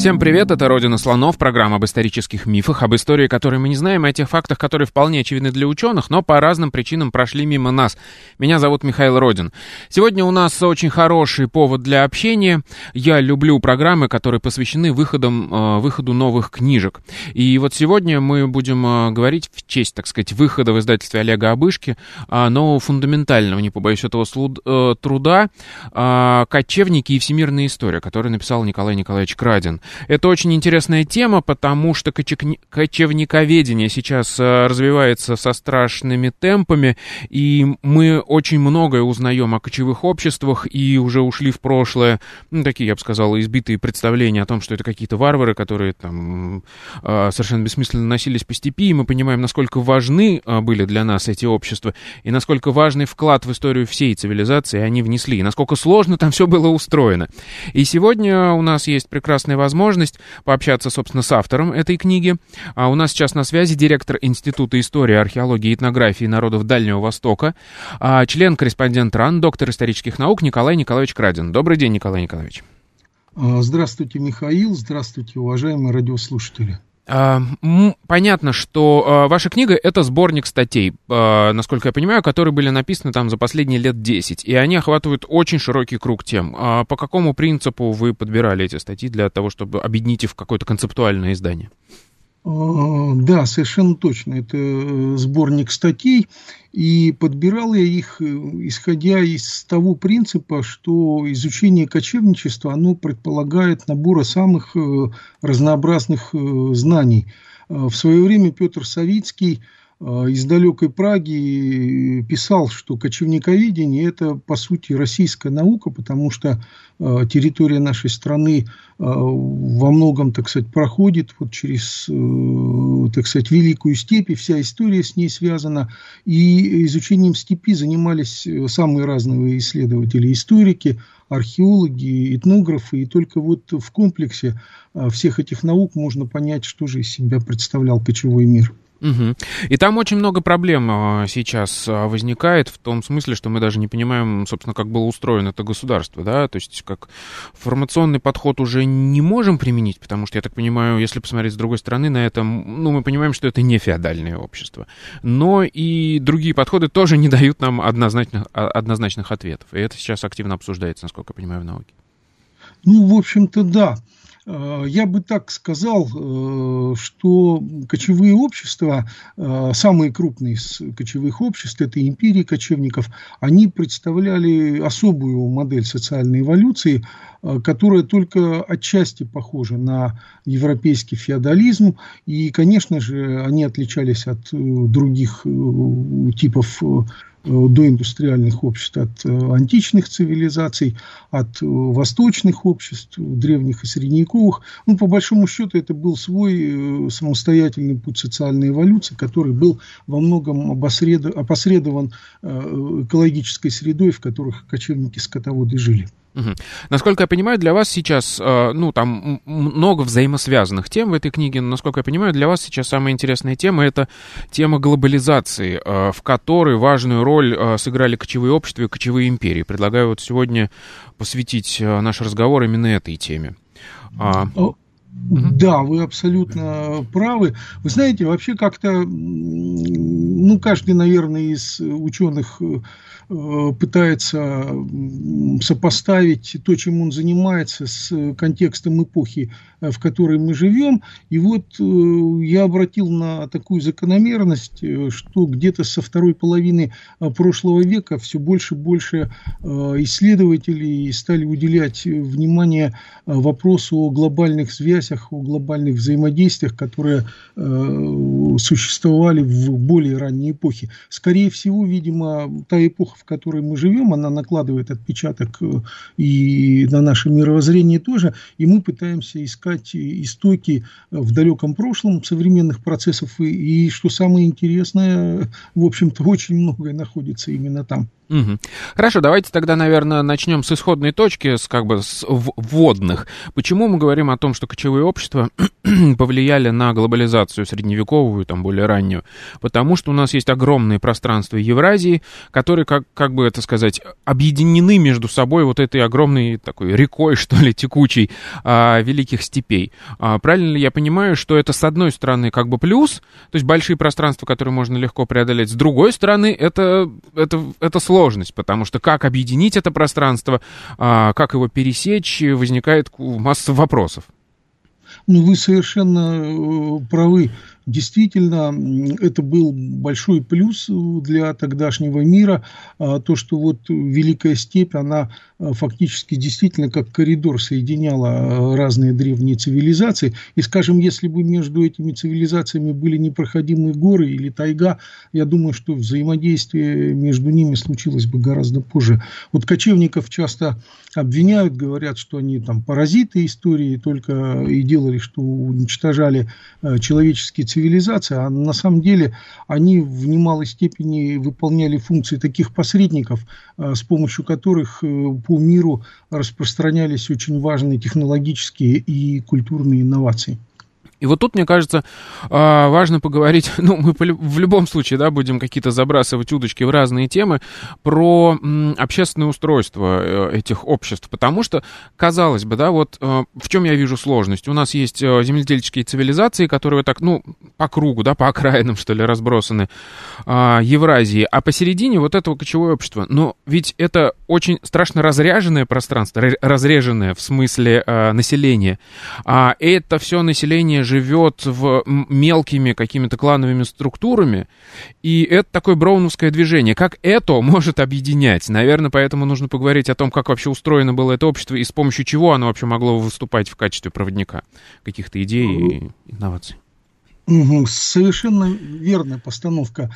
Всем привет, это «Родина слонов», программа об исторических мифах, об истории, которые мы не знаем, о тех фактах, которые вполне очевидны для ученых, но по разным причинам прошли мимо нас. Меня зовут Михаил Родин. Сегодня у нас очень хороший повод для общения. Я люблю программы, которые посвящены выходам, э, выходу новых книжек. И вот сегодня мы будем э, говорить в честь, так сказать, выхода в издательстве Олега Обышки э, нового фундаментального, не побоюсь этого труда, «Кочевники и всемирная история», который написал Николай Николаевич Крадин. Это очень интересная тема, потому что кочевниковедение сейчас э, развивается со страшными темпами, и мы очень многое узнаем о кочевых обществах, и уже ушли в прошлое, ну, такие, я бы сказал, избитые представления о том, что это какие-то варвары, которые там э, совершенно бессмысленно носились по степи, и мы понимаем, насколько важны э, были для нас эти общества, и насколько важный вклад в историю всей цивилизации они внесли, и насколько сложно там все было устроено. И сегодня у нас есть прекрасная возможность возможность пообщаться, собственно, с автором этой книги. А у нас сейчас на связи директор Института истории, археологии и этнографии народов Дальнего Востока, а член-корреспондент РАН, доктор исторических наук Николай Николаевич Крадин. Добрый день, Николай Николаевич. А, здравствуйте, Михаил. Здравствуйте, уважаемые радиослушатели. А, понятно, что а, ваша книга — это сборник статей, а, насколько я понимаю, которые были написаны там за последние лет 10, и они охватывают очень широкий круг тем. По какому принципу вы подбирали эти статьи для того, чтобы объединить их в какое-то концептуальное издание? А, да, совершенно точно. Это э, сборник статей. И подбирал я их, э, исходя из того принципа, что изучение кочевничества, оно предполагает набора самых э, разнообразных знаний. В свое время Петр Савицкий из далекой Праги писал, что кочевниковедение – это, по сути, российская наука, потому что Э, территория нашей страны э, во многом, так сказать, проходит вот через, э, так сказать, Великую степь, и вся история с ней связана. И изучением степи занимались самые разные исследователи, историки, археологи, этнографы, и только вот в комплексе всех этих наук можно понять, что же из себя представлял кочевой мир. Угу. И там очень много проблем а, сейчас а, возникает в том смысле, что мы даже не понимаем, собственно, как было устроено это государство, да, то есть как формационный подход уже не можем применить, потому что, я так понимаю, если посмотреть с другой стороны на это, ну, мы понимаем, что это не феодальное общество, но и другие подходы тоже не дают нам однозначных, а, однозначных ответов, и это сейчас активно обсуждается, насколько я понимаю, в науке. Ну, в общем-то, да. Э, я бы так сказал, э, что кочевые общества, э, самые крупные из кочевых обществ, это империи кочевников, они представляли особую модель социальной эволюции, которая только отчасти похожа на европейский феодализм. И, конечно же, они отличались от других типов доиндустриальных обществ, от э, античных цивилизаций, от э, восточных обществ, древних и средневековых. Ну, по большому счету, это был свой самостоятельный путь социальной эволюции, который был во многом опосредован экологической средой, в которых кочевники-скотоводы жили. Угу. Насколько я понимаю, для вас сейчас, э, ну, там много взаимосвязанных тем в этой книге, но, насколько я понимаю, для вас сейчас самая интересная тема — это тема глобализации, э, в которой важную роль э, сыграли кочевые общества и кочевые империи. Предлагаю вот сегодня посвятить наш разговор именно этой теме. А, да, вы абсолютно правы. Вы знаете, вообще как-то, ну, каждый, наверное, из ученых пытается сопоставить то, чем он занимается, с контекстом эпохи, э, в которой мы живем. И вот э, я обратил на такую закономерность, что где-то со второй половины прошлого века все больше и больше исследователей стали уделять внимание вопросу о глобальных связях, о глобальных взаимодействиях, которые существовали в более завершения эпохи. Скорее всего, видимо, та эпоха, в которой мы живем, она накладывает отпечаток э, и на наше мировоззрение тоже, и мы пытаемся искать истоки в далеком прошлом современных процессов, и, и что самое интересное, в общем-то, очень многое находится именно там. Угу. Хорошо, давайте тогда, наверное, начнем с исходной точки, с как бы с вводных. Почему мы говорим о том, что кочевые общества повлияли на глобализацию средневековую, там более раннюю? Потому что у нас есть огромные пространства Евразии, которые, как, как бы это сказать, объединены между собой вот этой огромной такой рекой, что ли, текучей а, великих степей. А, правильно ли я понимаю, что это с одной стороны как бы плюс, то есть большие пространства, которые можно легко преодолеть, с другой стороны это, это, это сложно сложность, потому что как объединить это пространство, а, как его пересечь, возникает масса вопросов. Ну, вы совершенно э, правы. Действительно, это был большой плюс для тогдашнего мира, а, то, что вот Великая Степь, она а, фактически действительно как коридор соединяла а, разные древние цивилизации. И, скажем, если бы между этими цивилизациями были непроходимые горы или тайга, я думаю, что взаимодействие между ними случилось бы гораздо позже. Вот кочевников часто обвиняют, говорят, что они там паразиты истории только и делали, что уничтожали человеческие цивилизации, а на самом деле они в немалой степени выполняли функции таких посредников, э, с помощью которых э, по миру распространялись очень важные технологические и культурные инновации. И вот тут, мне кажется, а, важно поговорить, ну, мы в любом случае, да, будем какие-то забрасывать удочки в разные темы, про общественное устройство э, этих обществ, потому что, казалось бы, да, вот э, в чем я вижу сложность. У нас есть э, земледельческие цивилизации, которые так, ну, по кругу, да, по окраинам, что ли, разбросаны а, Евразии, а посередине вот этого кочевое общество. Но ведь это очень страшно разряженное пространство, разреженное в смысле населения. А это все население живет в мелкими какими-то клановыми структурами, и это такое броуновское движение. Как это может объединять? Наверное, поэтому нужно поговорить о том, как вообще устроено было это общество и с помощью чего оно вообще могло выступать в качестве проводника каких-то идей и инноваций. Совершенно верная постановка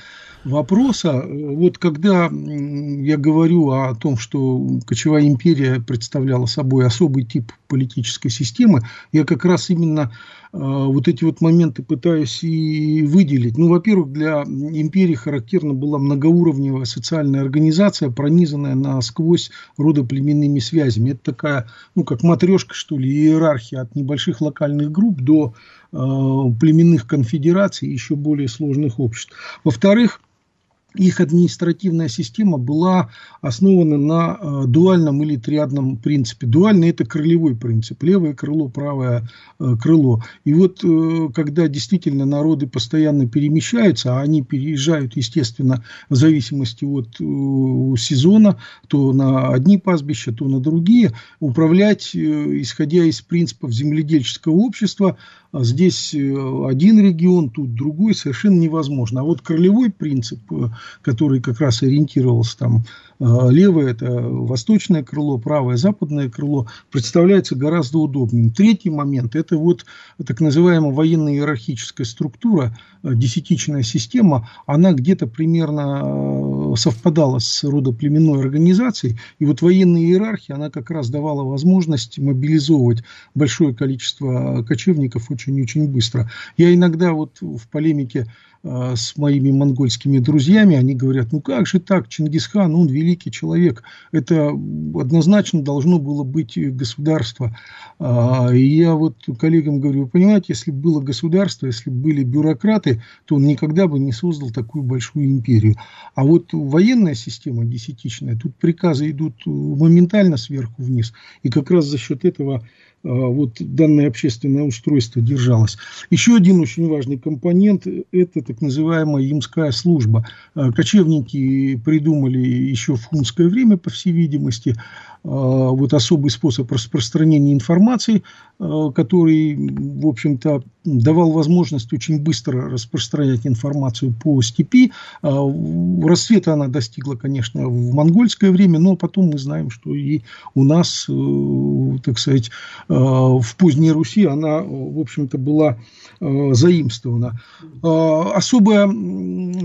вопроса. Вот когда я говорю о том, что кочевая империя представляла собой особый тип политической системы, я как раз именно а, вот эти вот моменты пытаюсь и выделить. Ну, во-первых, для империи характерна была многоуровневая социальная организация, пронизанная насквозь родоплеменными связями. Это такая, ну, как матрешка, что ли, иерархия от небольших локальных групп до племенных конфедераций еще более сложных обществ. Во-вторых, их административная система была основана на э, дуальном или триадном принципе. Дуальный – это крылевой принцип. Левое крыло, правое э, крыло. И вот э, когда действительно народы постоянно перемещаются, а они переезжают, естественно, в зависимости от сезона, то на одни пастбища, то на другие, управлять, исходя из принципов земледельческого общества, здесь один регион, тут другой, совершенно невозможно. А вот крылевой принцип который как раз ориентировался там а, левое – это восточное крыло, правое – западное крыло, представляется гораздо удобнее. Третий момент – это вот так называемая военно-иерархическая структура, а, десятичная система, она где-то примерно а, совпадала с родоплеменной организацией, и вот военная иерархия, она как раз давала возможность мобилизовывать большое количество кочевников очень-очень быстро. Я иногда вот в полемике с моими монгольскими друзьями, они говорят, ну как же так, Чингисхан, он великий человек, это однозначно должно было быть государство. А, и я вот коллегам говорю, вы понимаете, если бы было государство, если бы были бюрократы, то он никогда бы не создал такую большую империю. А вот военная система десятичная, тут приказы идут моментально сверху вниз, и как раз за счет этого вот данное общественное устройство держалось. Еще один очень важный компонент – это так называемая имская служба. А, кочевники придумали еще в хунское время, по всей видимости, вот особый способ распространения информации, который, в общем-то, давал возможность очень быстро распространять информацию по степи. Рассвета она достигла, конечно, в монгольское время, но потом мы знаем, что и у нас, так сказать, в поздней Руси она, в общем-то, была заимствована. Особая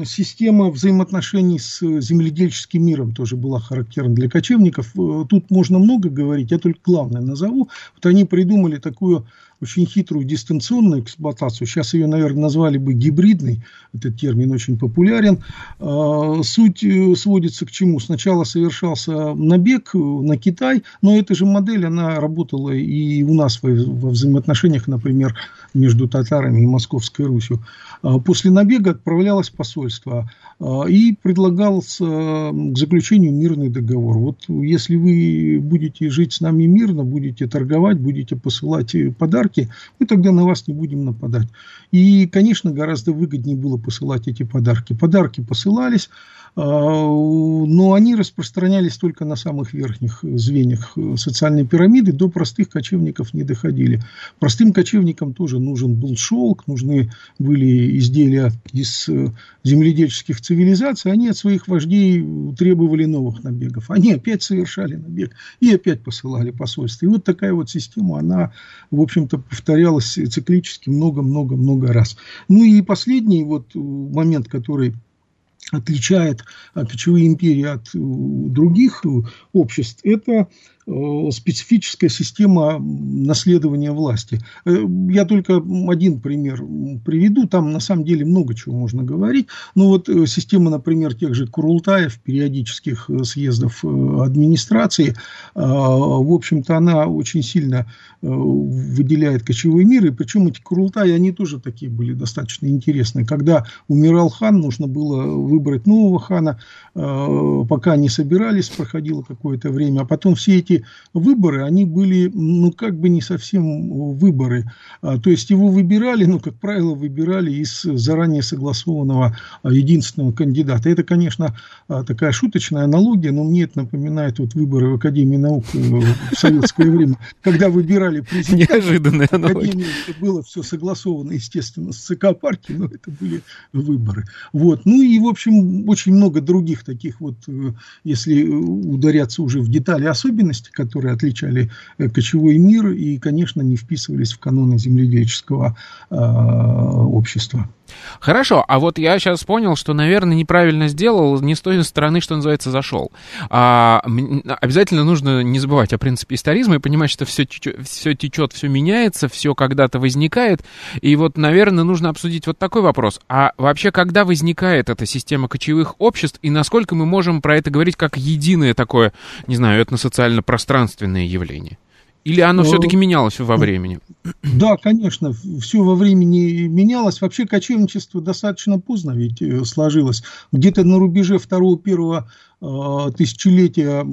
система взаимоотношений с земледельческим миром тоже была характерна для кочевников. Э, тут можно много говорить, я только главное назову. Вот они придумали такую очень хитрую дистанционную эксплуатацию. Сейчас ее, наверное, назвали бы гибридной. Этот термин очень популярен. А, суть э, сводится к чему? Сначала совершался набег на Китай, но эта же модель, она работала и у нас во взаимоотношениях, например, между татарами и Московской Русью. А, после набега отправлялось посольство а, и предлагался к заключению мирный договор. Вот если вы будете жить с нами мирно, будете торговать, будете посылать подарки, мы тогда на вас не будем нападать. И, конечно, гораздо выгоднее было посылать эти подарки. Подарки посылались, а, но они распространялись только на самых верхних звеньях социальной пирамиды, до простых кочевников не доходили. Простым кочевникам тоже нужен был шелк, нужны были изделия из э, земледельческих цивилизаций, они от своих вождей требовали новых набегов. Они опять совершали набег и опять посылали посольство. И вот такая вот система, она, в общем-то, повторялась циклически много-много-много раз. Ну и последний вот момент, который отличает кочевые империи от других обществ, это Э, специфическая система наследования власти. Э, я только один пример приведу, там на самом деле много чего можно говорить, но вот э, система, например, тех же Курултаев, периодических съездов администрации, в общем-то, она очень сильно выделяет кочевой мир, и причем эти Курултаи, они тоже такие были достаточно интересные. Когда умирал хан, нужно было выбрать нового хана, пока не собирались, проходило какое-то время, а потом все эти выборы, они были, ну, как бы не совсем выборы. А, то есть его выбирали, ну, как правило, выбирали из заранее согласованного а, единственного кандидата. Это, конечно, а, такая шуточная аналогия, но мне это напоминает вот выборы в Академии наук э, в советское время, когда выбирали президента. Неожиданная аналогия. было все согласовано, естественно, с ЦК партии, но это были выборы. Вот. Ну и, в общем, очень много других таких вот, э, если ударяться уже в детали особенностей, особенности, которые отличали э, кочевой мир и, конечно, не вписывались в каноны земледельческого э, общества. Хорошо, а вот я сейчас понял, что, наверное, неправильно сделал, не с той стороны, что называется, зашел. А, обязательно нужно не забывать о принципе историзма и понимать, что все, все течет, все меняется, все когда-то возникает. И вот, наверное, нужно обсудить вот такой вопрос. А вообще, когда возникает эта система кочевых обществ, и насколько мы можем про это говорить как единое такое, не знаю, этносоциально-пространственное явление? Или оно все-таки менялось во времени? Да, конечно, все во времени менялось. Вообще кочевничество достаточно поздно ведь э, сложилось. Где-то на рубеже второго-первого э, тысячелетия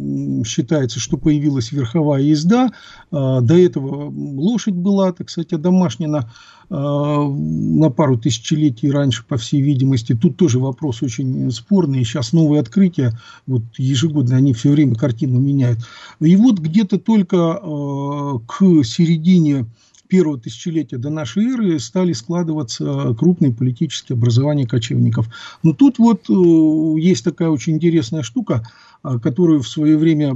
считается, что появилась верховая езда. Э, до этого лошадь была, так сказать, одомашнена на пару тысячелетий раньше, по всей видимости. Тут тоже вопрос очень спорный. Сейчас новые открытия, вот ежегодно они все время картину меняют. И вот где-то только к середине первого тысячелетия до нашей эры стали складываться крупные политические образования кочевников. Но тут вот э, есть такая очень интересная штука, э, которую в свое время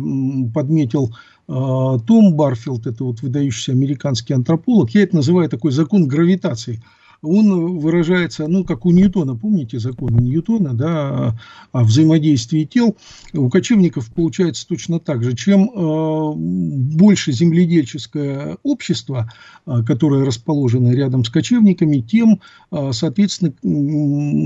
подметил э, том Барфилд, это вот выдающийся американский антрополог. Я это называю такой закон гравитации – он выражается, ну, как у Ньютона, помните закон Ньютона, да, о взаимодействии тел, у кочевников получается точно так же. Чем э, больше земледельческое общество, э, которое расположено рядом с кочевниками, тем, э, соответственно,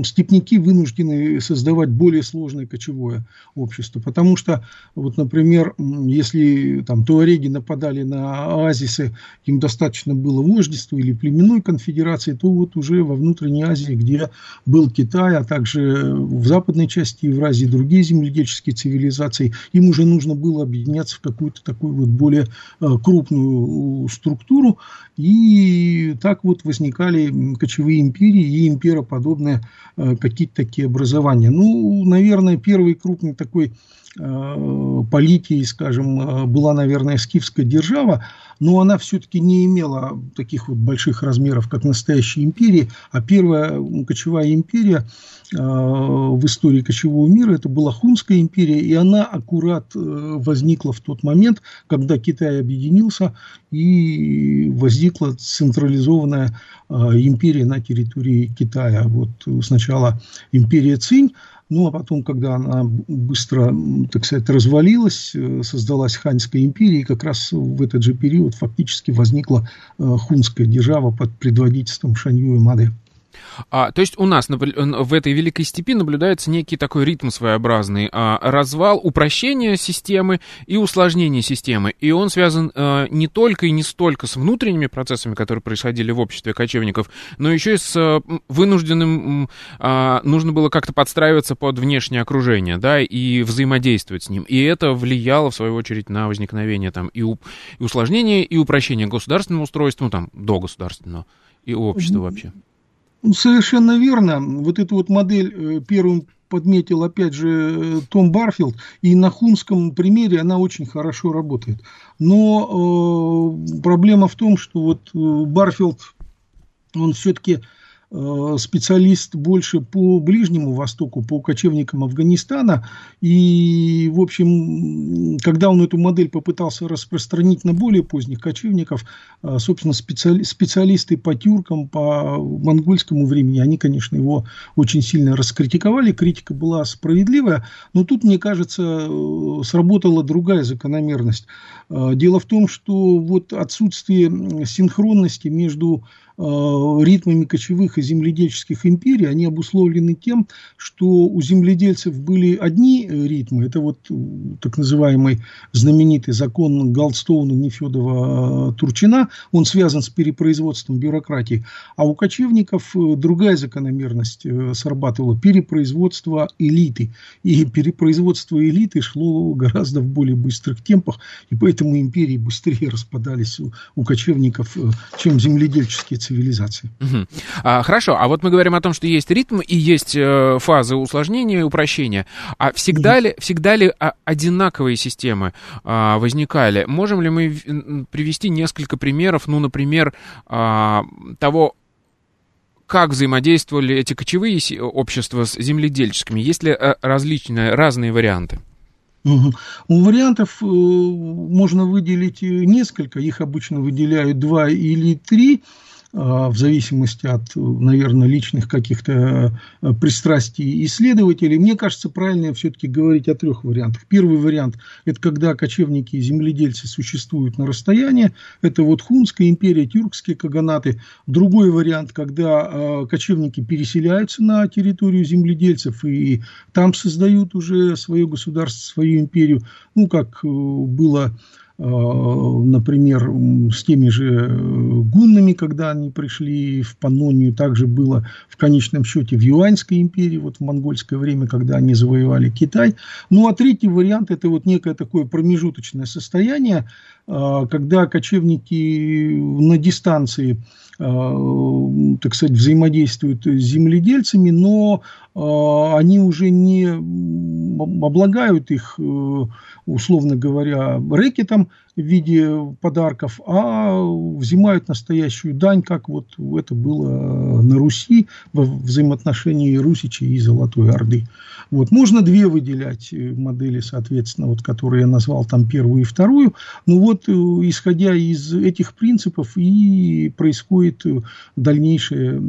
степняки вынуждены создавать более сложное кочевое общество. Потому что, вот, например, если там туареги нападали на оазисы, им достаточно было вождества или племенной конфедерации, то вот вот уже во внутренней Азии, где был Китай, а также в западной части Евразии другие земледельческие цивилизации, им уже нужно было объединяться в какую-то такую вот более э, крупную структуру, и так вот возникали кочевые империи и импероподобные э, какие-то такие образования. Ну, наверное, первый крупный такой Э, политии, скажем, э, была, наверное, скифская держава, но она все-таки не имела таких вот больших размеров, как настоящая империя, а первая кочевая империя э, в истории кочевого мира, это была Хунская империя, и она аккурат возникла в тот момент, когда Китай объединился, и возникла централизованная империя на территории Китая. Вот сначала империя Цинь, ну, а потом, когда она быстро, так сказать, развалилась, э, создалась Ханьская империя, и как раз в этот же период фактически возникла э, хунская держава под предводительством Шанью и Мады. А, то есть у нас в этой Великой Степи наблюдается некий такой ритм своеобразный, а, развал, упрощение системы и усложнение системы. И он связан а, не только и не столько с внутренними процессами, которые происходили в обществе кочевников, но еще и с а, вынужденным, а, нужно было как-то подстраиваться под внешнее окружение, да, и взаимодействовать с ним. И это влияло, в свою очередь, на возникновение там и, у, и усложнения, и упрощения государственного устройства, ну, там, до государственного, и общества вообще. Совершенно верно. Вот эту вот модель э, первым подметил, опять же, э, Том Барфилд, и на хунском примере она очень хорошо работает. Но э, проблема в том, что вот э, Барфилд, он все-таки специалист больше по Ближнему Востоку, по кочевникам Афганистана. И, в общем, когда он эту модель попытался распространить на более поздних кочевников, э, собственно, специали, специалисты по тюркам, по монгольскому времени, они, конечно, его очень сильно раскритиковали. Критика была справедливая, но тут, мне кажется, э, сработала другая закономерность. Дело в том, что вот отсутствие синхронности между Э, ритмами кочевых и земледельческих империй, они обусловлены тем, что у земледельцев были одни ритмы, это вот э, так называемый знаменитый закон Голдстоуна Нефедова э, Турчина, он связан с перепроизводством бюрократии, а у кочевников другая закономерность срабатывала, перепроизводство элиты, и перепроизводство элиты шло гораздо в более быстрых темпах, и поэтому империи быстрее распадались у кочевников, чем земледельческие цивилизации. Угу. А, хорошо, а вот мы говорим о том, что есть ритм и есть э, фазы усложнения и упрощения. А всегда угу. ли, всегда ли а, одинаковые системы а, возникали? Можем ли мы привести несколько примеров, ну, например, а, того, как взаимодействовали эти кочевые общества с земледельческими? Есть ли э, различные, разные варианты? Угу. У вариантов э, можно выделить несколько, их обычно выделяют два или три. В зависимости от, наверное, личных каких-то э, пристрастий исследователей. Мне кажется, правильно все-таки говорить о трех вариантах. Первый вариант – это когда кочевники и земледельцы существуют на расстоянии. Это вот Хунская империя, тюркские каганаты. Другой вариант, когда э, кочевники переселяются на территорию земледельцев и там создают уже свое государство, свою империю. Ну, как э, было например, с теми же э, гуннами, когда они пришли в Панонию, также было в конечном счете в Юаньской империи, вот в монгольское время, когда они завоевали Китай. Ну, а третий вариант – это вот некое такое промежуточное состояние, э, когда кочевники на дистанции так сказать, взаимодействуют с земледельцами, но они уже не облагают их условно говоря, рэкетом в виде подарков, а взимают настоящую дань, как вот это было на Руси во взаимоотношении Русичи и Золотой Орды. Вот. Можно две выделять э, модели, соответственно, вот, которые я назвал там первую и вторую. Ну вот, э, исходя из этих принципов и происходит э, дальнейшая,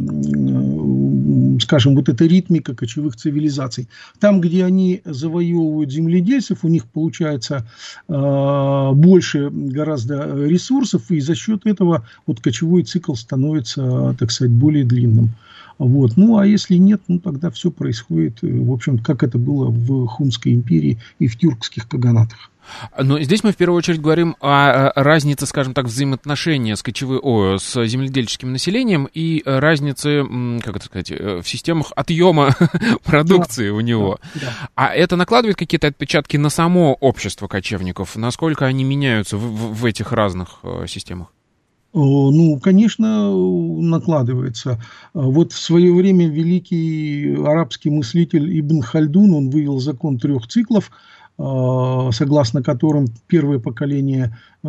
скажем, вот эта ритмика кочевых цивилизаций. Там, где они завоевывают земледельцев, у них получается больше гораздо ресурсов, и за счет этого вот кочевой цикл становится, так сказать, более длинным. Вот. Ну, а если нет, ну, тогда все происходит, э, в общем, как это было в Хунской империи и в тюркских каганатах. Но здесь мы в первую очередь говорим о разнице, скажем так, взаимоотношения с, кочевой, о, с земледельческим населением и разнице, как это сказать, э, в системах отъема продукции да, у него. Да. А это накладывает какие-то отпечатки на само общество кочевников? Насколько они меняются в, в, в этих разных э, системах? Ну, конечно, накладывается. Вот в свое время великий арабский мыслитель Ибн Хальдун, он вывел закон трех циклов – Э, согласно которым первое поколение э,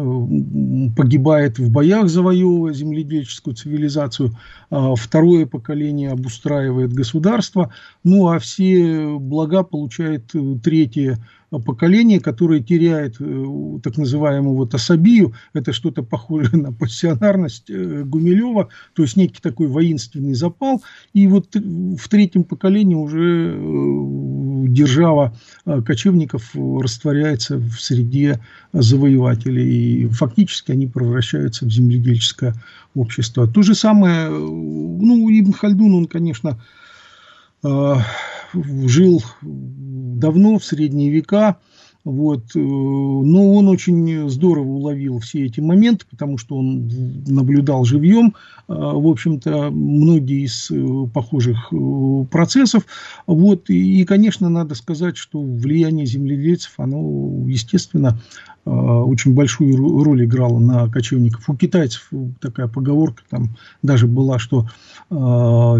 погибает в боях, завоевывая земледельческую цивилизацию, а второе поколение обустраивает государство, ну а все блага получает э, третье поколение, которое теряет э, так называемую вот особию, это что-то похожее на пассионарность э, Гумилева, то есть некий такой воинственный запал, и вот в третьем поколении уже э, держава кочевников растворяется в среде завоевателей, и фактически они превращаются в земледельческое общество. То же самое, ну, Ибн Хальдун, он, конечно, жил давно, в средние века, вот. Э, но он очень здорово уловил все эти моменты, потому что он наблюдал живьем, э, в общем-то, многие из э, похожих процессов. Вот. И, конечно, надо сказать, что влияние земледельцев, оно, естественно, очень большую роль играло на кочевников. У китайцев такая поговорка там даже была, что в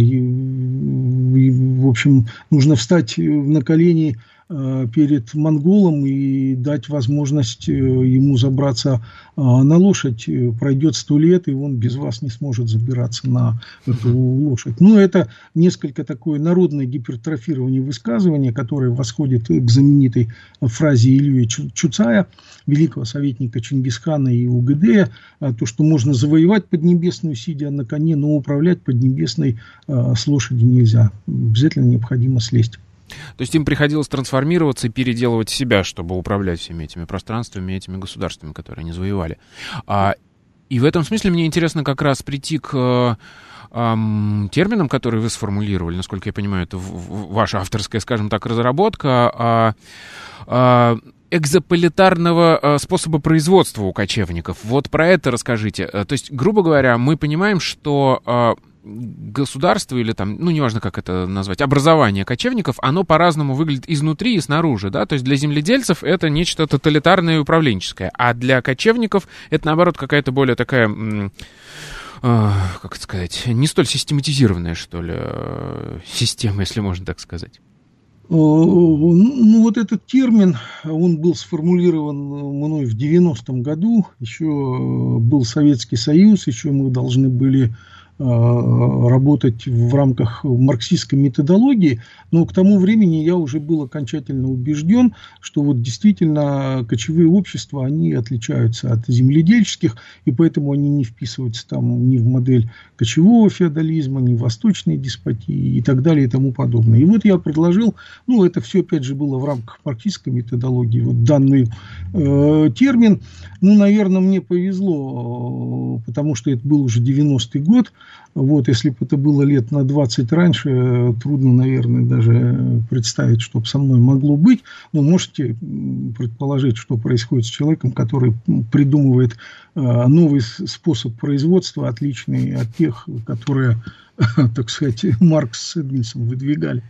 общем нужно встать на колени Э, перед монголом и дать возможность э, ему забраться э, на лошадь. Пройдет сто лет, и он без вас не сможет забираться на эту лошадь. Ну, это несколько такое народное гипертрофирование высказывания, которое восходит к знаменитой фразе Ильи Чуцая, великого советника Чингисхана и УГД, то, что можно завоевать Поднебесную, сидя на коне, но управлять Поднебесной с лошади нельзя. Обязательно необходимо слезть. То есть им приходилось трансформироваться и переделывать себя, чтобы управлять всеми этими пространствами, этими государствами, которые они завоевали. А, и в этом смысле мне интересно как раз прийти к эм, терминам, которые вы сформулировали. Насколько я понимаю, это ваша авторская, скажем так, разработка. А, а, экзополитарного э, способа производства у кочевников. Вот про это расскажите. Э, то есть, грубо говоря, мы понимаем, что э, государство или там, ну, неважно, как это назвать, образование кочевников, оно по-разному выглядит изнутри и снаружи, да, то есть для земледельцев это нечто тоталитарное и управленческое, а для кочевников это, наоборот, какая-то более такая, как сказать, не столь систематизированная, что ли, система, если можно так сказать. Ну, вот этот термин, он был сформулирован мной в 90-м году, еще был Советский Союз, еще мы должны были Э, работать в рамках марксистской методологии, но к тому времени я уже был окончательно убежден, что вот действительно кочевые общества, они отличаются от земледельческих, и поэтому они не вписываются там ни в модель кочевого феодализма, ни в восточной деспотии и так далее и тому подобное. И вот я предложил, ну это все опять же было в рамках марксистской методологии, вот данный э, термин, ну, наверное, мне повезло, э, потому что это был уже 90-й год, вот, если бы это было лет на 20 раньше, трудно, наверное, даже представить, что со мной могло быть. Но можете предположить, что происходит с человеком, который придумывает э, новый способ производства, отличный от тех, которые так сказать, Маркс с Эдминсом выдвигали.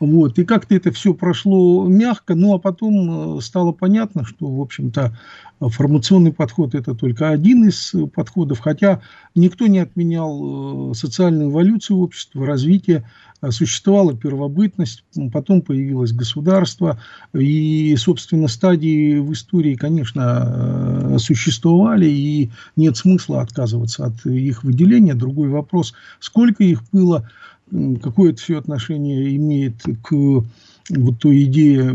Вот. И как-то это все прошло мягко, ну а потом э, стало понятно, что, в общем-то, формационный подход это только один из подходов, хотя никто не отменял э, социальную эволюцию общества, развитие существовала первобытность, потом появилось государство, и, собственно, стадии в истории, конечно, э, существовали, и нет смысла отказываться от их выделения. Другой вопрос, сколько их было, какое это все отношение имеет к вот той идее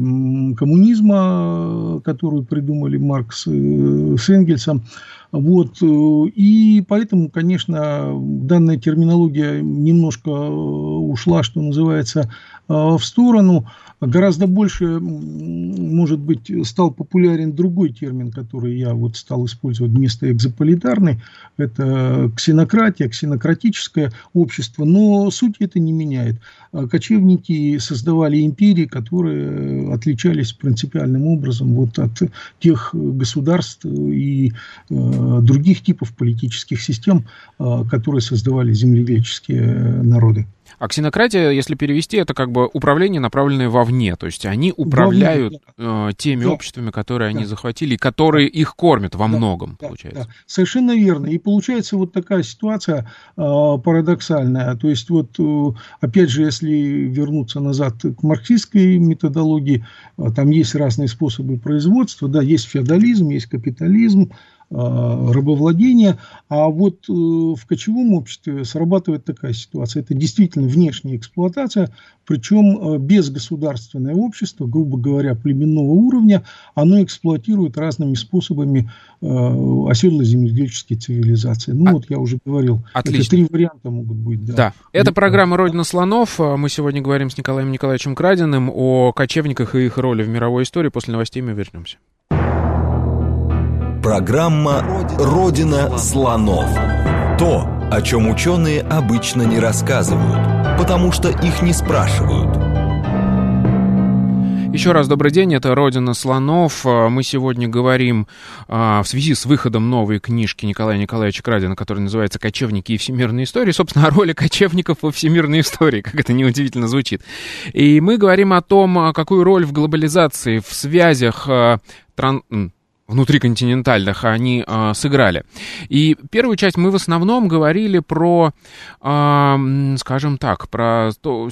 коммунизма, которую придумали Маркс э, с Энгельсом. Вот. Э, и поэтому, конечно, данная терминология немножко э, ушла, что называется, в сторону. Гораздо больше, может быть, стал популярен другой термин, который я вот стал использовать вместо экзополитарной. Это ксенократия, ксенократическое общество. Но суть это не меняет. А кочевники создавали империи, которые отличались принципиальным образом вот от тех государств и э, других типов политических систем, э, которые создавали земледельческие народы. А ксенократия, если перевести, это как бы управление, направленное вовне. То есть они управляют вовне, э, теми да. обществами, которые да. они захватили, и которые их кормят во да. многом, да. получается. Да. Совершенно верно. И получается вот такая ситуация э, парадоксальная. То есть вот, э, опять же, если вернуться назад к марксистской методологии, э, там есть разные способы производства. Да, есть феодализм, есть капитализм, Э, рабовладения. А вот э, в кочевом обществе срабатывает такая ситуация. Это действительно внешняя эксплуатация, причем э, безгосударственное общество, грубо говоря, племенного уровня, оно эксплуатирует разными способами оседло-земледельческой цивилизации. Ну а... вот я уже говорил, Отлично. это три варианта могут быть. Да, да. это программа «Родина слонов». Мы сегодня говорим с Николаем Николаевичем Крадиным о кочевниках и их роли в мировой истории. После новостей мы вернемся. Программа «Родина слонов». То, о чем ученые обычно не рассказывают, потому что их не спрашивают. Еще раз добрый день, это «Родина слонов». Мы сегодня говорим а, в связи с выходом новой книжки Николая Николаевича Крадина, которая называется «Кочевники и всемирные истории». Собственно, о роли кочевников во всемирной истории, как это неудивительно звучит. И мы говорим о том, а, какую роль в глобализации, в связях а, тран внутриконтинентальных они э, сыграли. И первую часть мы в основном говорили про, э, скажем так, про то,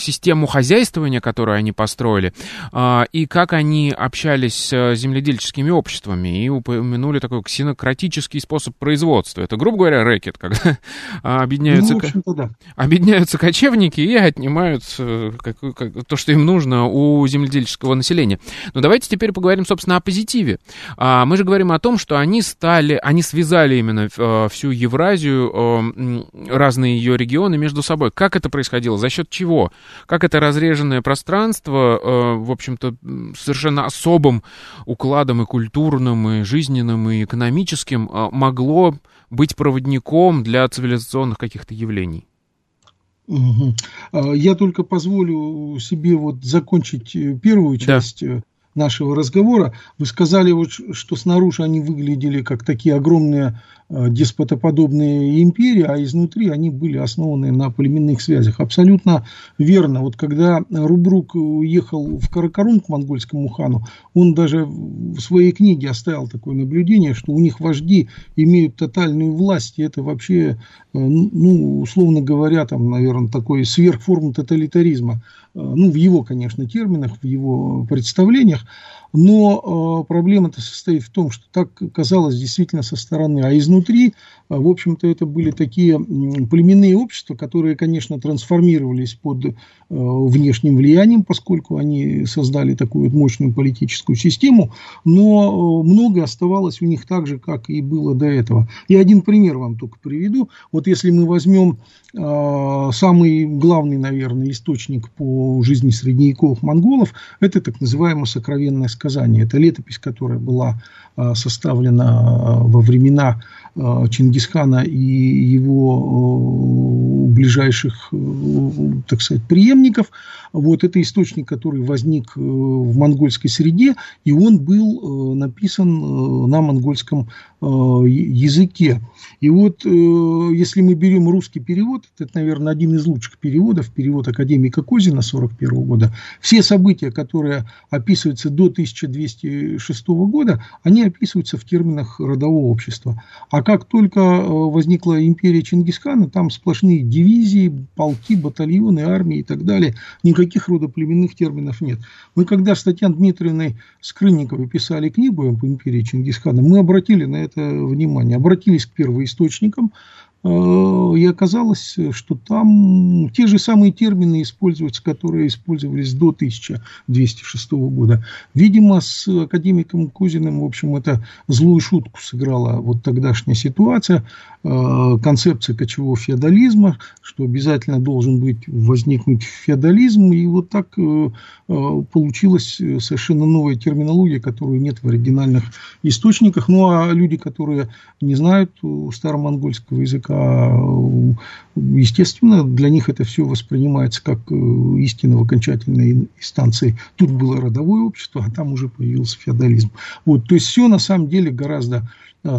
систему хозяйствования, которую они построили, а, и как они общались с земледельческими обществами, и упомянули такой ксенократический способ производства. Это, грубо говоря, рэкет, когда объединяются, ну, да. объединяются кочевники и отнимают э, как, как, то, что им нужно у земледельческого населения. Но давайте теперь поговорим, собственно, о позитиве. А, мы же говорим о том, что они стали, они связали именно э, всю Евразию, э, разные ее регионы между собой. Как это происходило? За счет чего? Как это разреженное пространство, э, в общем-то, совершенно особым укладом и культурным, и жизненным, и экономическим э, могло быть проводником для цивилизационных каких-то явлений? Угу. Я только позволю себе вот закончить э, первую часть да нашего разговора. Вы сказали, вот, что снаружи они выглядели как такие огромные э, деспотоподобные империи, а изнутри они были основаны на племенных связях. Абсолютно верно. Вот когда Рубрук уехал в Каракарум к монгольскому хану, он даже в своей книге оставил такое наблюдение, что у них вожди имеют тотальную власть, и это вообще, э, ну, условно говоря, там, наверное, такой сверхформ тоталитаризма. Э, ну, в его, конечно, терминах, в его представлениях, но э, проблема-то состоит в том, что так казалось действительно со стороны, а изнутри, э, в общем-то, это были такие племенные общества, которые, конечно, трансформировались под э, внешним влиянием, поскольку они создали такую вот мощную политическую систему, но многое оставалось у них так же, как и было до этого. Я один пример вам только приведу. Вот если мы возьмем самый главный, наверное, источник по жизни средневековых монголов, это так называемая сокровенная сказание. Это летопись, которая была а, составлена а, во времена Чингисхана и его ближайших, так сказать, преемников. Вот это источник, который возник э, в монгольской среде, и он был э, написан э, на монгольском языке. И вот если мы берем русский перевод, это, наверное, один из лучших переводов, перевод академика Козина 41 года, все события, которые описываются до 1206 года, они описываются в терминах родового общества. А как только возникла империя Чингисхана, там сплошные дивизии, полки, батальоны, армии и так далее. Никаких родоплеменных терминов нет. Мы когда с Татьяной Дмитриевной Скрынниковой писали книгу об империи Чингисхана, мы обратили на это внимание, обратились к первоисточникам, Э, и оказалось, что там те же самые термины используются, которые использовались до 1206 года. Видимо, с академиком Кузиным, в общем, это злую шутку сыграла вот тогдашняя ситуация, э, концепция кочевого феодализма, что обязательно должен быть возникнуть феодализм, и вот так э, получилась совершенно новая терминология, которую нет в оригинальных источниках. Ну, а люди, которые не знают старомонгольского языка, естественно, для них это все воспринимается как э, истина в окончательной инстанции. Тут было родовое общество, а там уже появился феодализм. Вот, то есть все на самом деле гораздо а,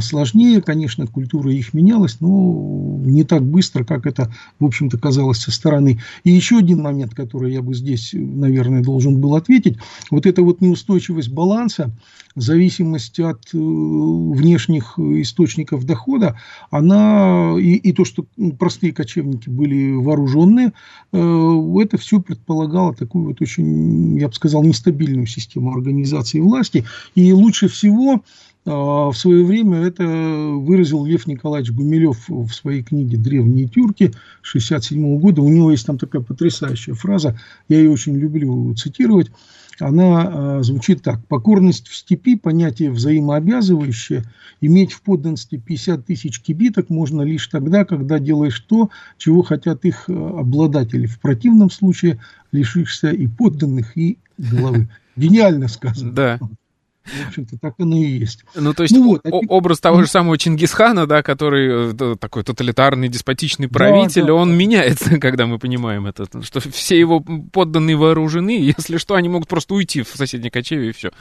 сложнее, конечно, культура их менялась, но не так быстро, как это, в общем-то, казалось со стороны. И еще один момент, который я бы здесь, наверное, должен был ответить. Вот эта вот неустойчивость баланса, зависимость от э, внешних источников дохода, она и, и то, что простые кочевники были вооруженные, э, это все предполагало такую вот очень, я бы сказал, нестабильную систему организации власти. И лучше всего а, в свое время это выразил Лев Николаевич Гумилев в своей книге «Древние тюрки» 1967 года. У него есть там такая потрясающая фраза, я ее очень люблю цитировать. Она а, звучит так. «Покорность в степи – понятие взаимообязывающее. Иметь в подданстве 50 тысяч кибиток можно лишь тогда, когда делаешь то, чего хотят их а, обладатели. В противном случае лишишься и подданных, и головы». Гениально сказано. Да. В общем-то, так оно и есть. Ну, то есть ну, вот, а образ того же самого Чингисхана, да, который э, такой тоталитарный, деспотичный правитель, да, да, он да. меняется, когда мы понимаем это, что все его подданные вооружены, если что, они могут просто уйти в соседней кочеве и все.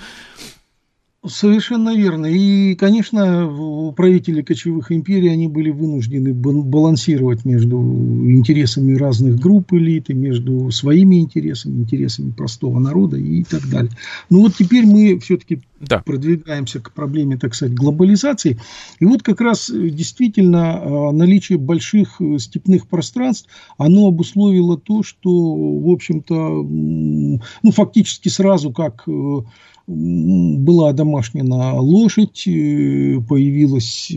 Совершенно верно. И, конечно, правители кочевых империй, они были вынуждены балансировать между интересами разных групп элиты, между своими интересами, интересами простого народа и так далее. Ну вот теперь мы все-таки да. продвигаемся к проблеме, так сказать, глобализации. И вот как раз э, действительно а, наличие больших э, степных пространств, оно обусловило то, что, в общем-то, ну, фактически сразу как э, была домашняя лошадь, появилось,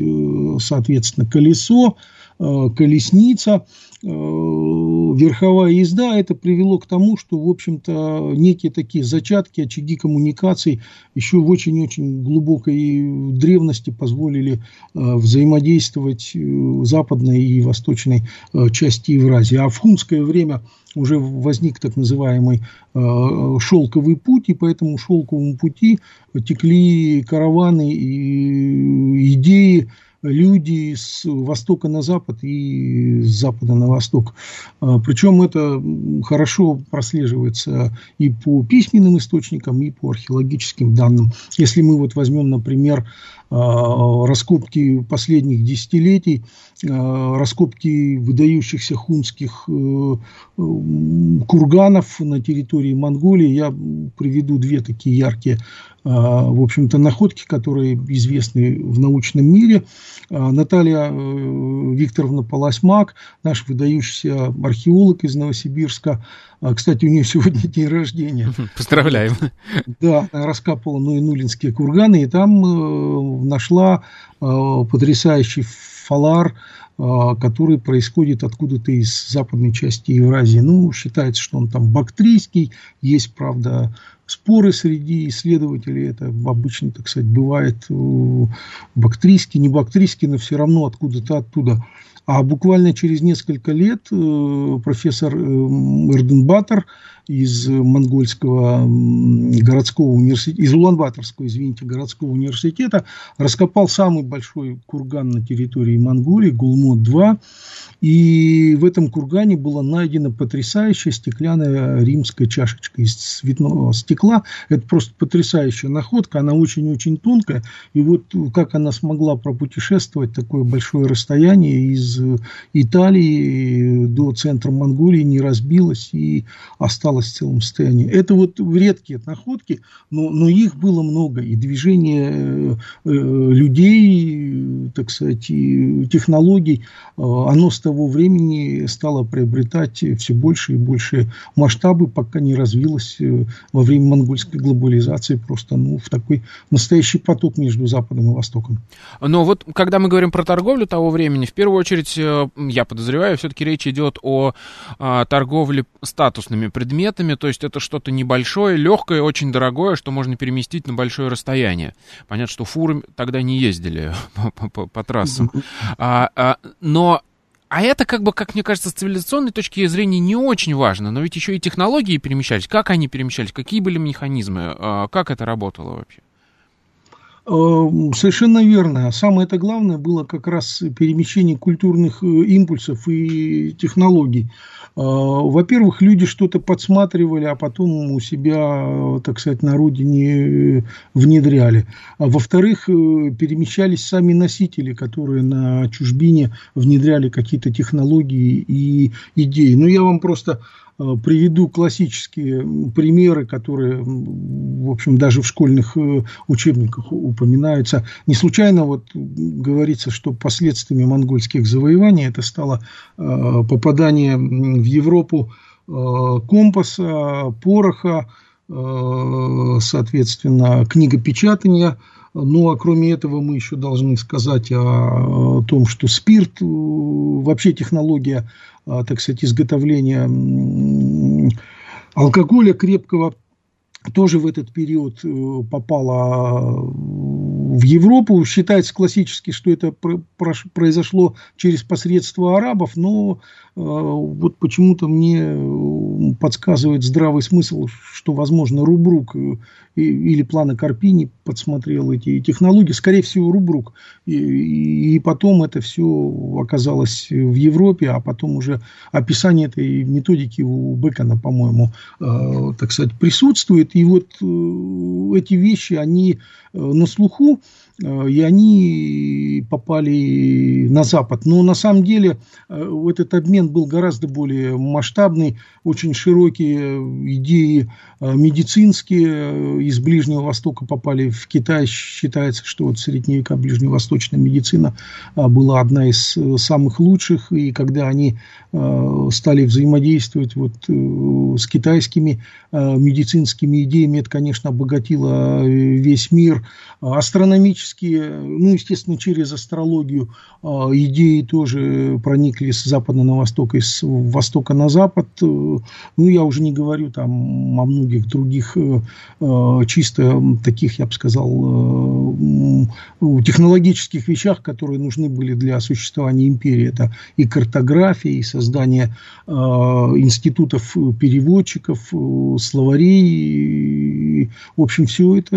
соответственно, колесо, колесница – Э, верховая езда, это привело к тому, что, в общем-то, некие такие зачатки, очаги коммуникаций еще в очень-очень глубокой древности позволили э, взаимодействовать э, западной и восточной части Евразии. А в хунское время уже возник так называемый шелковый путь, и по этому шелковому пути текли караваны и идеи, люди с востока на запад и с запада на восток. А, Причем это хорошо прослеживается и по письменным источникам, и по археологическим данным. Если мы вот возьмем, например, а, раскопки последних десятилетий, а, раскопки выдающихся хунских э, курганов на территории Монголии. Я приведу две такие яркие, в общем-то, находки, которые известны в научном мире. Наталья э, Викторовна Полосмак, наш выдающийся археолог из Новосибирска, кстати, у нее сегодня день рождения. Поздравляем. Да, она раскапывала Нулинские курганы, и там э, нашла э, потрясающий фалар, который происходит откуда-то из западной части Евразии. Ну, считается, что он там бактрийский, есть, правда, споры среди исследователей, это обычно, так сказать, бывает э, бактрийский, не бактрийский, но все равно откуда-то оттуда. А буквально через несколько лет профессор Эрденбаттер из монгольского городского университета, из Улан-Баторского, извините, городского университета, раскопал самый большой курган на территории Монголии, Гулмот-2, и в этом кургане была найдена потрясающая стеклянная римская чашечка из цветного стекла. Это просто потрясающая находка, она очень-очень тонкая, и вот как она смогла пропутешествовать такое большое расстояние из Италии до центра Монголии, не разбилась и осталась в целом состоянии. Это вот редкие находки, но, но их было много. И движение э, э людей, так сказать, и технологий, э, оно с того времени стало приобретать все больше и больше масштабы, пока не развилось э, во время монгольской глобализации просто ну, в такой настоящий поток между Западом и Востоком. Но вот когда мы говорим про торговлю того времени, в первую очередь, я подозреваю, все-таки речь идет о, о торговле статусными предметами, предметами, то есть это что-то небольшое, легкое, очень дорогое, что можно переместить на большое расстояние. Понятно, что фуры тогда не ездили по, по, по трассам. А, а, но а это, как бы, как мне кажется, с цивилизационной точки зрения не очень важно. Но ведь еще и технологии перемещались. Как они перемещались? Какие были механизмы? А, как это работало вообще? Совершенно верно. Самое это главное было как раз перемещение культурных импульсов и технологий. Во-первых, люди что-то подсматривали, а потом у себя, так сказать, на родине внедряли. А во-вторых, перемещались сами носители, которые на чужбине внедряли какие-то технологии и идеи. Ну, я вам просто Э, приведу классические примеры, которые, в общем, даже в школьных э, учебниках упоминаются. Не случайно вот говорится, что последствиями монгольских завоеваний это стало э, попадание в Европу компаса, пороха, соответственно, книгопечатания. Ну, а кроме этого мы еще должны сказать о том, что спирт, вообще технология так сказать, изготовления алкоголя крепкого тоже в этот период э, попала в Европу. Считается классически, что это произошло через посредство арабов, но вот почему-то мне подсказывает здравый смысл, что, возможно, Рубрук э, или плана Карпини подсмотрел эти технологии, скорее всего, Рубрук. И, и потом это все оказалось в Европе, а потом уже описание этой методики у Бекона, по-моему, э, так сказать, присутствует. И вот э, эти вещи, они э, на слуху, Э, и они попали на Запад. Но на самом деле э, этот обмен был гораздо более масштабный, очень широкие идеи э, медицинские из Ближнего Востока попали в Китай. Считается, что вот средние века ближневосточная медицина была одна из самых лучших, и когда они стали взаимодействовать вот с китайскими медицинскими идеями, это, конечно, обогатило весь мир. Астрономически магические, ну, естественно, через астрологию а, идеи тоже проникли с запада на восток и с востока на запад. Ну, я уже не говорю там о многих других э, э, чисто таких, я бы сказал, э, технологических вещах, которые нужны были для существования империи. Это и картография, и создание институтов переводчиков, словарей. В общем, все это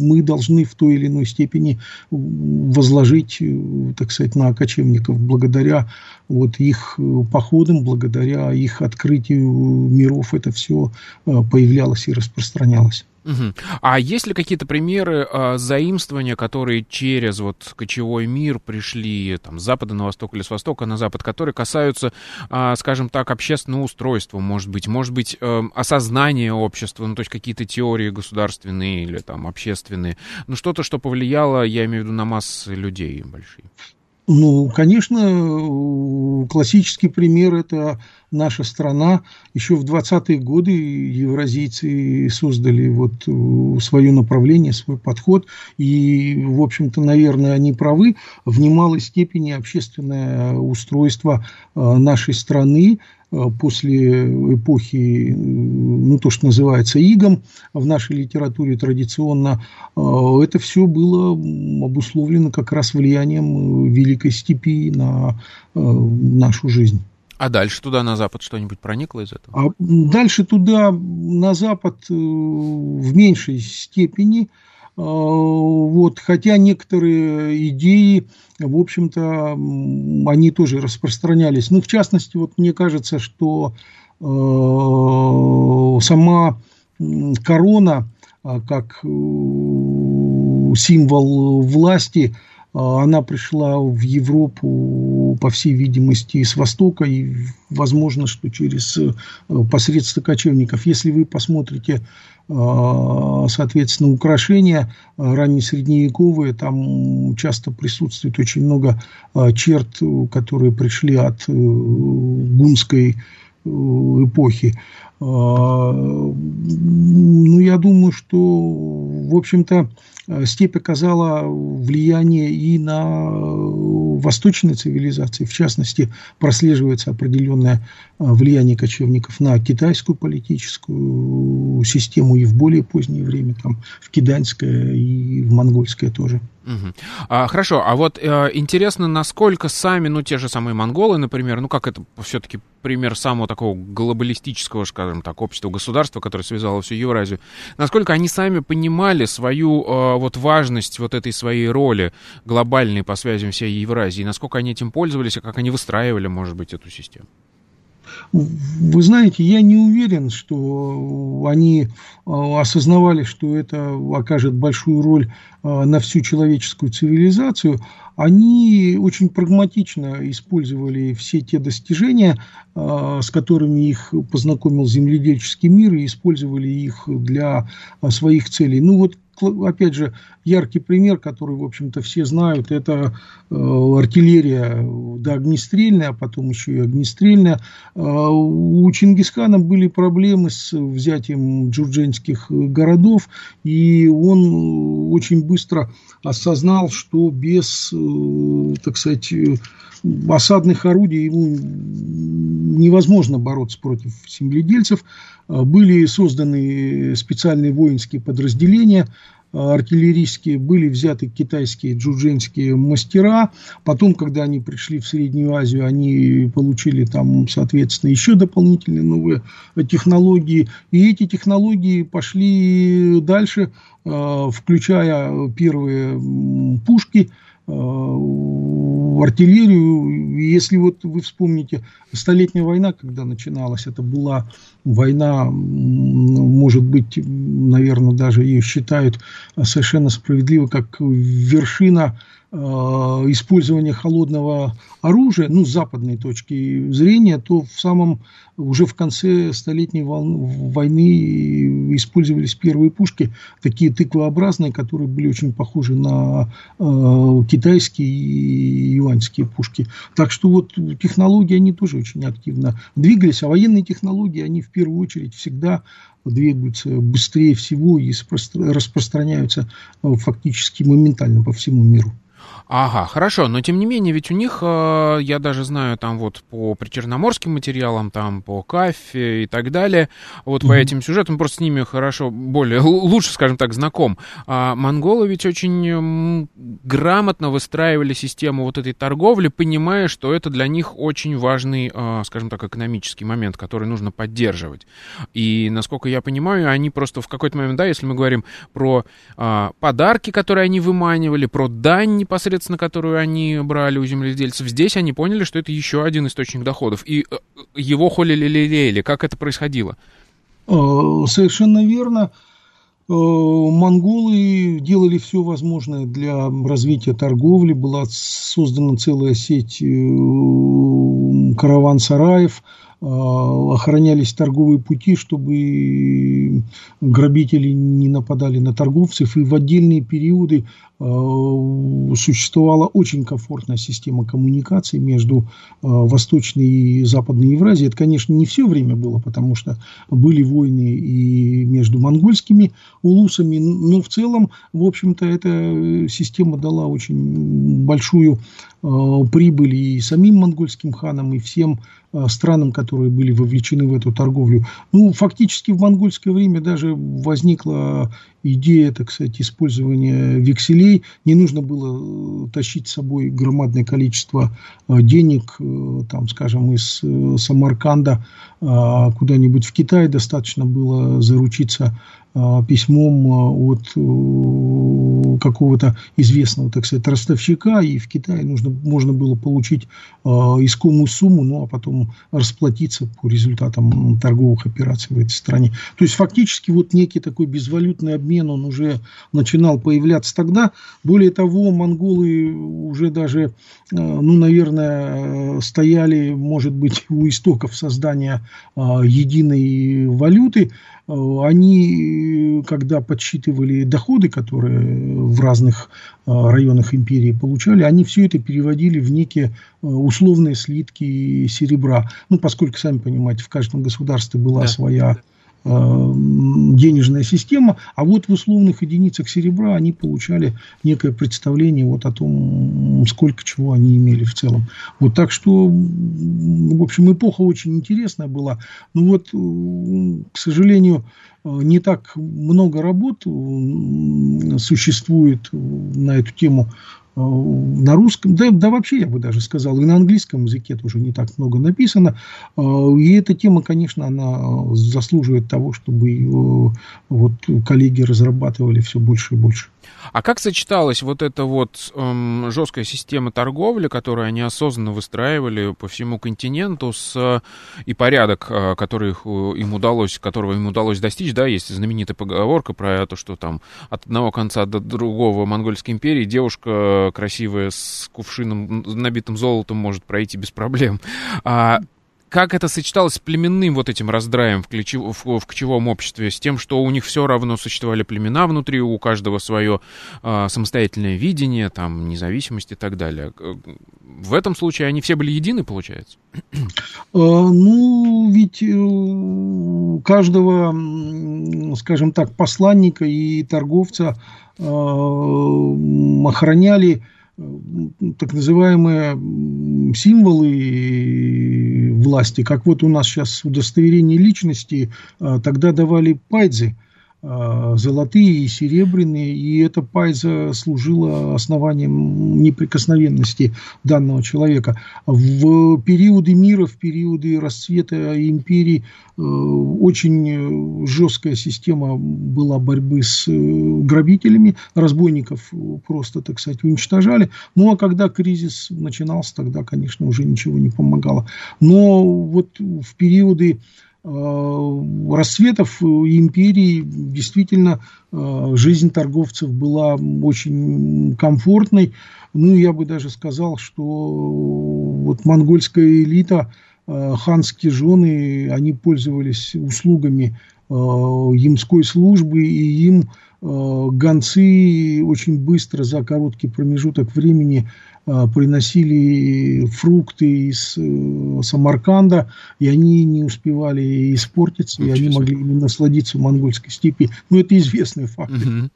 мы должны в той или иной степени возложить, э, так сказать, на кочевников благодаря вот их э, походам, благодаря их открытию миров это все э, появлялось и распространялось. Угу. А есть ли какие-то примеры э, заимствования, которые через вот кочевой мир пришли там, с запада на восток или с востока на запад, которые касаются, э, скажем так, общественного устройства, может быть, может быть, э, осознания общества, ну, то есть какие-то теории государственные или там общественные, ну, что-то, что повлияло, я имею в виду, на массы людей большие? Ну, конечно, классический пример – это наша страна. Еще в 20-е годы евразийцы создали вот э, свое направление, свой подход. И, в общем-то, наверное, они правы. В немалой степени общественное устройство э, нашей страны Э, после эпохи, э, ну, то, что называется игом в нашей литературе традиционно, э, это все было обусловлено как раз влиянием Великой Степи на нашу жизнь. А дальше туда, на запад, что-нибудь проникло из этого? А дальше туда, на запад, в меньшей степени – вот, хотя некоторые идеи, в общем-то, они тоже распространялись. Ну, в частности, вот мне кажется, что э, сама корона, а, как э, символ власти, а, она пришла в Европу, по всей видимости, с Востока, и возможно, что через э, посредство кочевников. Если вы посмотрите а, соответственно, украшения раннесредневековые, там часто присутствует очень много черт, которые пришли от э, гунской э, эпохи. Ну, я думаю, что, в общем-то, степь оказала влияние и на восточной цивилизации. В частности, прослеживается определенное влияние кочевников на китайскую политическую систему и в более позднее время, там, в киданское и в монгольское тоже. Угу. А, хорошо, а вот э, интересно, насколько сами, ну, те же самые монголы, например, ну, как это все-таки пример самого такого глобалистического, скажем так, общества, государства, которое связало всю Евразию, насколько они сами понимали свою э, вот важность вот этой своей роли глобальной по связям всей Евразии, насколько они этим пользовались, и как они выстраивали, может быть, эту систему? Вы знаете, я не уверен, что они а, осознавали, что это окажет большую роль а, на всю человеческую цивилизацию. Они очень прагматично использовали все те достижения, а, с которыми их познакомил земледельческий мир, и использовали их для своих целей. Ну вот опять же, яркий пример, который, в общем-то, все знают, это э, артиллерия, да, огнестрельная, а потом еще и огнестрельная. Э, у Чингисхана были проблемы с взятием джурдженских городов, и он очень быстро осознал, что без, э, так сказать, осадных орудий ему невозможно бороться против земледельцев. Были созданы специальные воинские подразделения, артиллерийские, были взяты китайские джуджинские мастера. Потом, когда они пришли в Среднюю Азию, они получили там, соответственно, еще дополнительные новые технологии. И эти технологии пошли дальше, э, включая первые пушки – Э, артиллерию. Если вот вы вспомните, Столетняя война, когда начиналась, это была война, может быть, наверное, даже ее считают совершенно справедливо, как вершина Э, использования холодного оружия, ну, с западной точки зрения, то в самом, уже в конце Столетней войны использовались первые пушки, такие тыквообразные, которые были очень похожи на э, китайские и юаньские пушки. Так что вот технологии, они тоже очень активно двигались, а военные технологии, они в первую очередь всегда двигаются быстрее всего и распространяются э, фактически моментально по всему миру. Ага, хорошо, но тем не менее, ведь у них, э, я даже знаю, там вот по причерноморским материалам, там по кафе и так далее, вот mm-hmm. по этим сюжетам, просто с ними хорошо, более, лучше, скажем так, знаком. А монголы ведь очень грамотно выстраивали систему вот этой торговли, понимая, что это для них очень важный, э, скажем так, экономический момент, который нужно поддерживать. И, насколько я понимаю, они просто в какой-то момент, да, если мы говорим про э, подарки, которые они выманивали, про дань непосредственно, которую они брали у земледельцев, здесь они поняли, что это еще один источник доходов. И э, его холили-лелеяли. Как это происходило? Э, совершенно верно. Э, монголы делали все возможное для развития торговли. Была создана целая сеть караван-сараев – охранялись торговые пути, чтобы грабители не нападали на торговцев. И в отдельные периоды существовала очень комфортная система коммуникации между а, Восточной и Западной Евразией. Это, конечно, не все время было, потому что были войны и между монгольскими улусами, но в целом, в общем-то, эта система дала очень большую прибыль и самим монгольским ханам, и всем Э, странам, которые были вовлечены в эту торговлю. Ну, фактически в монгольское время даже возникла идея, так сказать, использования векселей. Не нужно было э, тащить с собой громадное количество э, денег, там, скажем, из Самарканда куда-нибудь в Китай. Достаточно было заручиться а, письмом а, от э, какого-то известного, так сказать, ростовщика, и в Китае нужно, можно было получить а, искомую сумму, ну а потом расплатиться по результатам торговых операций в этой стране. То есть фактически вот некий такой безвалютный обмен, он уже начинал появляться тогда. Более того, монголы уже даже, ну, наверное, стояли, может быть, у истоков создания единой валюты, Э, они, когда подсчитывали доходы, которые в разных э, районах империи получали, они все это переводили в некие э, условные слитки серебра. Ну, поскольку, сами понимаете, в каждом государстве была да. своя денежная система, а вот в условных единицах серебра они получали некое представление вот о том, сколько чего они имели в целом. Вот так что, в общем, эпоха очень интересная была. Ну вот, к сожалению, не так много работ существует на эту тему Э, на русском, да, да вообще я бы даже сказал, и на английском языке тоже не так много написано. Э, и эта тема, конечно, она заслуживает того, чтобы ее вот коллеги разрабатывали все больше и больше. А как сочеталась вот эта вот эм, жесткая система торговли, которую они осознанно выстраивали по всему континенту, с, и порядок, э, который их, им удалось, которого им удалось достичь, да, есть знаменитая поговорка про то, что там от одного конца до другого Монгольской империи девушка красивая с кувшином, набитым золотом может пройти без проблем. А как это сочеталось с племенным вот этим раздраем в, ключев, в, в кочевом обществе, с тем, что у них все равно существовали племена внутри, у каждого свое э, самостоятельное видение, там, независимость и так далее. В этом случае они все были едины, получается? Ну, ведь э, каждого, скажем так, посланника и торговца э, охраняли так называемые символы власти, как вот у нас сейчас удостоверение личности, а, тогда давали Э, золотые и серебряные, и эта пайза служила основанием неприкосновенности данного человека. В периоды мира, в периоды расцвета империи э, очень жесткая система была борьбы с э, грабителями, разбойников просто, так сказать, уничтожали. Ну, а когда кризис начинался, тогда, конечно, уже ничего не помогало. Но вот в периоды Э, рассветов империи действительно э, жизнь торговцев была очень комфортной. Ну, я бы даже сказал, что вот монгольская элита, э, ханские жены, они пользовались услугами ямской службы, и им гонцы очень быстро за короткий промежуток времени Э, приносили фрукты из э, Самарканда, и они не успевали испортиться, и они могли насладиться в монгольской степи. Ну, это известный факт. Угу.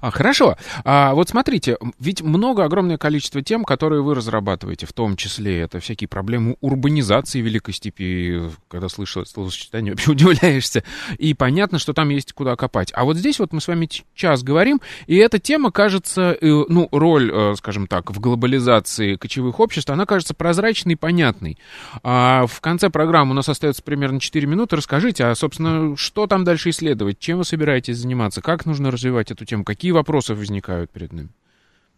А, хорошо. А, вот смотрите, ведь много, огромное количество тем, которые вы разрабатываете, в том числе это всякие проблемы урбанизации Великой Степи, когда слышал словосочетание, вообще удивляешься, и понятно, что там есть куда копать. А вот здесь вот мы с вами сейчас говорим, и эта тема кажется, э, ну, роль, э, скажем так, в глобализации кочевых обществ, она кажется прозрачной и понятной. А в конце программы у нас остается примерно 4 минуты. Расскажите, а, собственно, что там дальше исследовать, чем вы собираетесь заниматься, как нужно развивать эту тему? Тему. Какие вопросы возникают перед нами?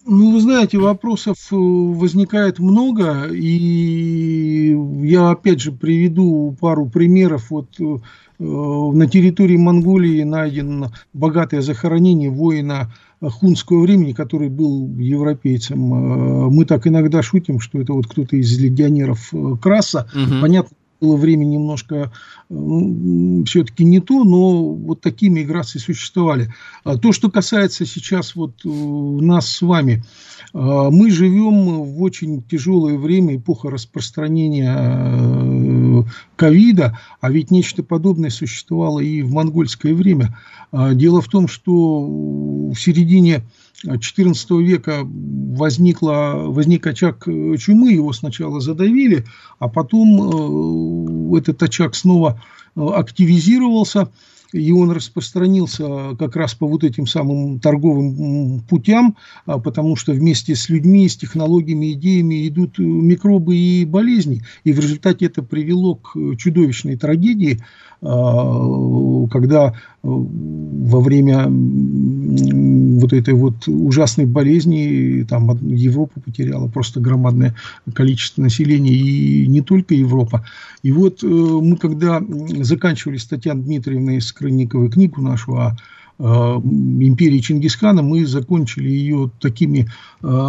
Ну, вы знаете, вопросов э, возникает много, и я опять же приведу пару примеров. Вот э, на территории Монголии найдено богатое захоронение воина хунского времени, который был европейцем. Э, мы так иногда шутим, что это вот кто-то из легионеров Краса. Угу. Понятно, было время немножко все-таки не то, но вот такие миграции существовали. А то, что касается сейчас вот э, нас с вами, э, мы живем в очень тяжелое время, эпоха распространения э, ковида, а ведь нечто подобное существовало и в монгольское время. А дело в том, что в середине XIV века возникла, возник очаг чумы, его сначала задавили, а потом э, этот очаг снова э, активизировался, и он распространился как раз по вот этим самым торговым путям, а, потому что вместе с людьми, с технологиями, идеями идут микробы и болезни. И в результате это привело к чудовищной трагедии, а, когда э, во время вот этой вот ужасной болезни там Европа потеряла просто громадное количество населения, и не только Европа. И вот э, мы, когда заканчивали с Татьяной Дмитриевной Скрынниковой книгу нашу о империи Чингисхана, мы закончили ее такими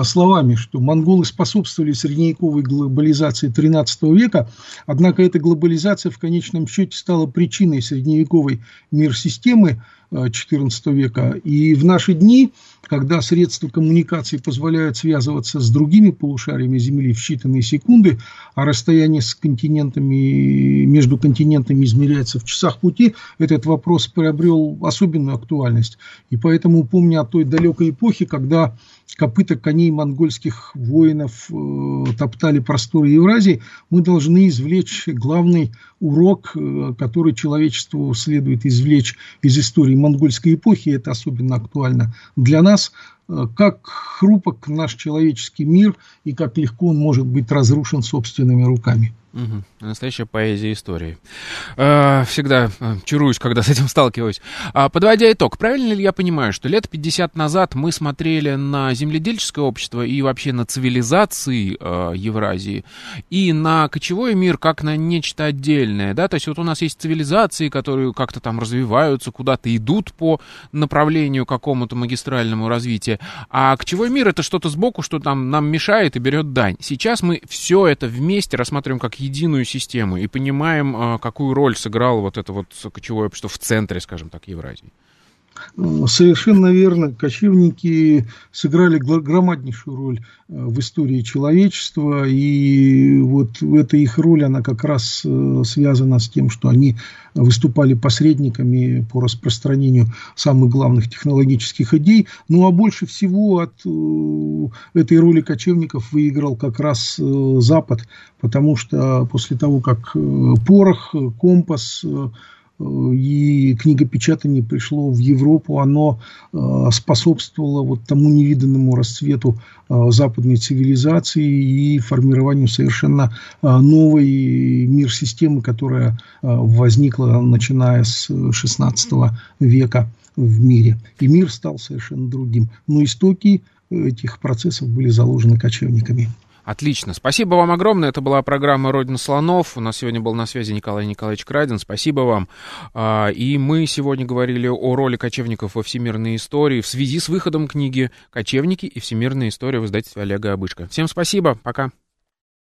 словами, что монголы способствовали средневековой глобализации XIII века, однако эта глобализация в конечном счете стала причиной средневековой мир-системы, XIV века. И в наши дни, когда средства коммуникации позволяют связываться с другими полушариями Земли в считанные секунды, а расстояние с континентами, между континентами измеряется в часах пути, этот вопрос приобрел особенную актуальность. И поэтому, помня о той далекой эпохе, когда копыта коней монгольских воинов э, топтали просторы Евразии, мы должны извлечь главный урок, э, который человечеству следует извлечь из истории монгольской эпохи. Это особенно актуально для нас. Э, как хрупок наш человеческий мир и как легко он может быть разрушен собственными руками. Угу. Настоящая поэзия истории. Э, всегда э, чаруюсь, когда с этим сталкиваюсь. А, подводя итог, правильно ли я понимаю, что лет 50 назад мы смотрели на земледельческое общество и вообще на цивилизации э, Евразии и на кочевой мир как на нечто отдельное, да? То есть вот у нас есть цивилизации, которые как-то там развиваются, куда-то идут по направлению какому-то магистральному развитию, а кочевой мир это что-то сбоку, что там нам мешает и берет дань. Сейчас мы все это вместе рассматриваем как единую систему и понимаем, а, какую роль сыграло вот это вот кочевое общество в центре, скажем так, Евразии. Совершенно верно. Кочевники сыграли громаднейшую роль э, в истории человечества, и вот эта их роль, она как раз э, связана с тем, что они выступали посредниками по распространению самых главных технологических идей. Ну а больше всего от э, этой роли кочевников выиграл как раз Запад, потому что после того, как порох, компас, и книгопечатание пришло в Европу, оно э, способствовало вот тому невиданному расцвету э, западной цивилизации и формированию совершенно э, новой мир-системы, которая возникла начиная с XVI века в мире. И мир стал совершенно другим. Но истоки этих процессов были заложены кочевниками. Отлично. Спасибо вам огромное. Это была программа «Родина слонов». У нас сегодня был на связи Николай Николаевич Крадин. Спасибо вам. А, и мы сегодня говорили о роли кочевников во всемирной истории в связи с выходом книги «Кочевники и всемирная история» в издательстве Олега Обычка. Всем спасибо. Пока.